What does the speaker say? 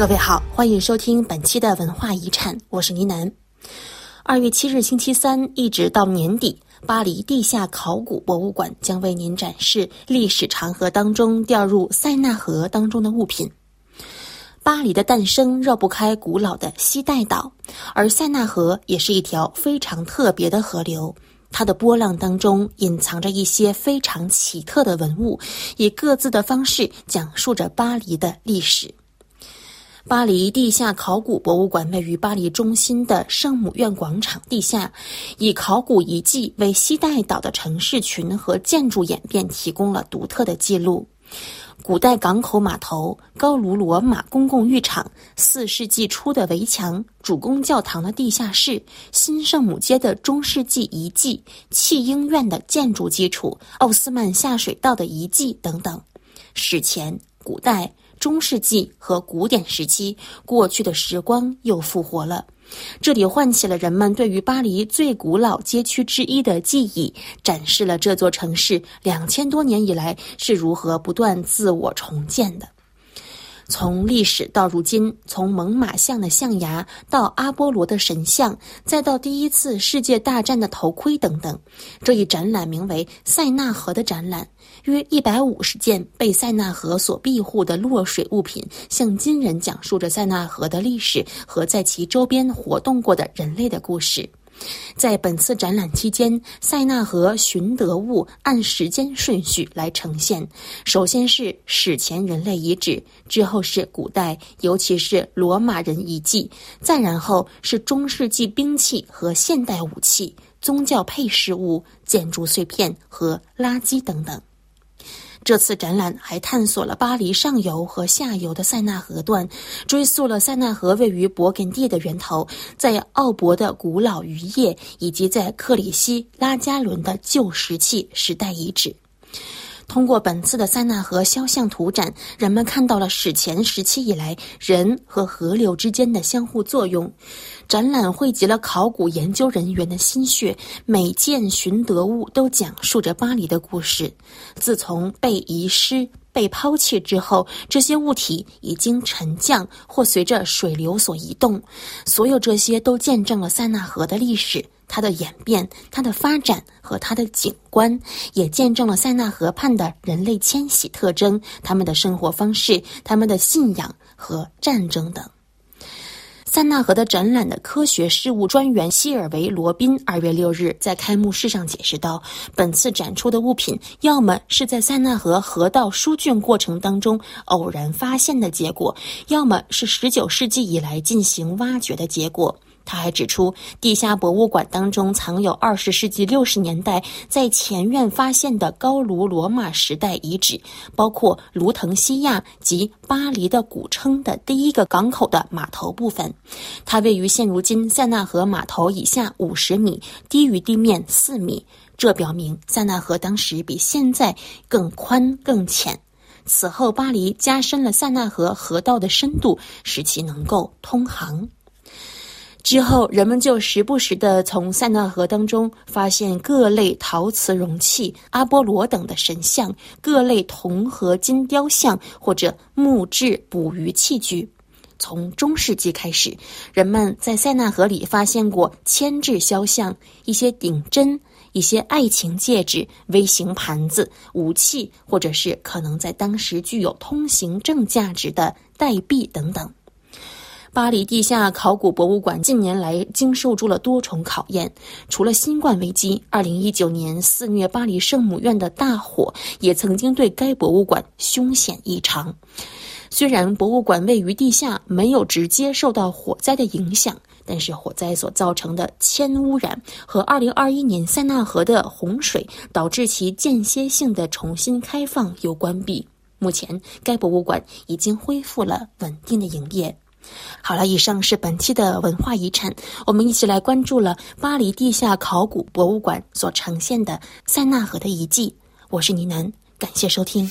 各位好，欢迎收听本期的文化遗产，我是倪楠。二月七日星期三一直到年底，巴黎地下考古博物馆将为您展示历史长河当中掉入塞纳河当中的物品。巴黎的诞生绕不开古老的西带岛，而塞纳河也是一条非常特别的河流。它的波浪当中隐藏着一些非常奇特的文物，以各自的方式讲述着巴黎的历史。巴黎地下考古博物馆位于巴黎中心的圣母院广场地下，以考古遗迹为西带岛的城市群和建筑演变提供了独特的记录。古代港口码头、高卢罗马公共浴场、四世纪初的围墙、主公教堂的地下室、新圣母街的中世纪遗迹、弃婴院的建筑基础、奥斯曼下水道的遗迹等等，史前、古代、中世纪和古典时期过去的时光又复活了。这里唤起了人们对于巴黎最古老街区之一的记忆，展示了这座城市两千多年以来是如何不断自我重建的。从历史到如今，从猛犸象的象牙到阿波罗的神像，再到第一次世界大战的头盔等等，这一展览名为《塞纳河》的展览，约一百五十件被塞纳河所庇护的落水物品，向今人讲述着塞纳河的历史和在其周边活动过的人类的故事。在本次展览期间，塞纳河寻得物按时间顺序来呈现。首先是史前人类遗址，之后是古代，尤其是罗马人遗迹，再然后是中世纪兵器和现代武器、宗教配饰物、建筑碎片和垃圾等等。这次展览还探索了巴黎上游和下游的塞纳河段，追溯了塞纳河位于勃艮第的源头，在奥博的古老渔业，以及在克里希拉加伦的旧石器时代遗址。通过本次的塞纳河肖像图展，人们看到了史前时期以来人和河流之间的相互作用。展览汇集了考古研究人员的心血，每件寻得物都讲述着巴黎的故事。自从被遗失、被抛弃之后，这些物体已经沉降或随着水流所移动，所有这些都见证了塞纳河的历史。它的演变、它的发展和它的景观，也见证了塞纳河畔的人类迁徙特征、他们的生活方式、他们的信仰和战争等。塞纳河的展览的科学事务专员希尔维·罗宾二月六日在开幕式上解释道：“本次展出的物品，要么是在塞纳河河道疏浚过程当中偶然发现的结果，要么是十九世纪以来进行挖掘的结果。”他还指出，地下博物馆当中藏有二十世纪六十年代在前院发现的高卢罗马时代遗址，包括卢滕西亚及巴黎的古称的第一个港口的码头部分。它位于现如今塞纳河码头以下五十米，低于地面四米。这表明塞纳河当时比现在更宽更浅。此后，巴黎加深了塞纳河河道的深度，使其能够通航。之后，人们就时不时地从塞纳河当中发现各类陶瓷容器、阿波罗等的神像、各类铜合金雕像或者木质捕鱼器具。从中世纪开始，人们在塞纳河里发现过铅制肖像、一些顶针、一些爱情戒指、微型盘子、武器，或者是可能在当时具有通行证价值的代币等等。巴黎地下考古博物馆近年来经受住了多重考验，除了新冠危机，2019年肆虐巴黎圣母院的大火也曾经对该博物馆凶险异常。虽然博物馆位于地下，没有直接受到火灾的影响，但是火灾所造成的铅污染和2021年塞纳河的洪水导致其间歇性的重新开放又关闭。目前，该博物馆已经恢复了稳定的营业。好了，以上是本期的文化遗产，我们一起来关注了巴黎地下考古博物馆所呈现的塞纳河的遗迹。我是倪楠，感谢收听。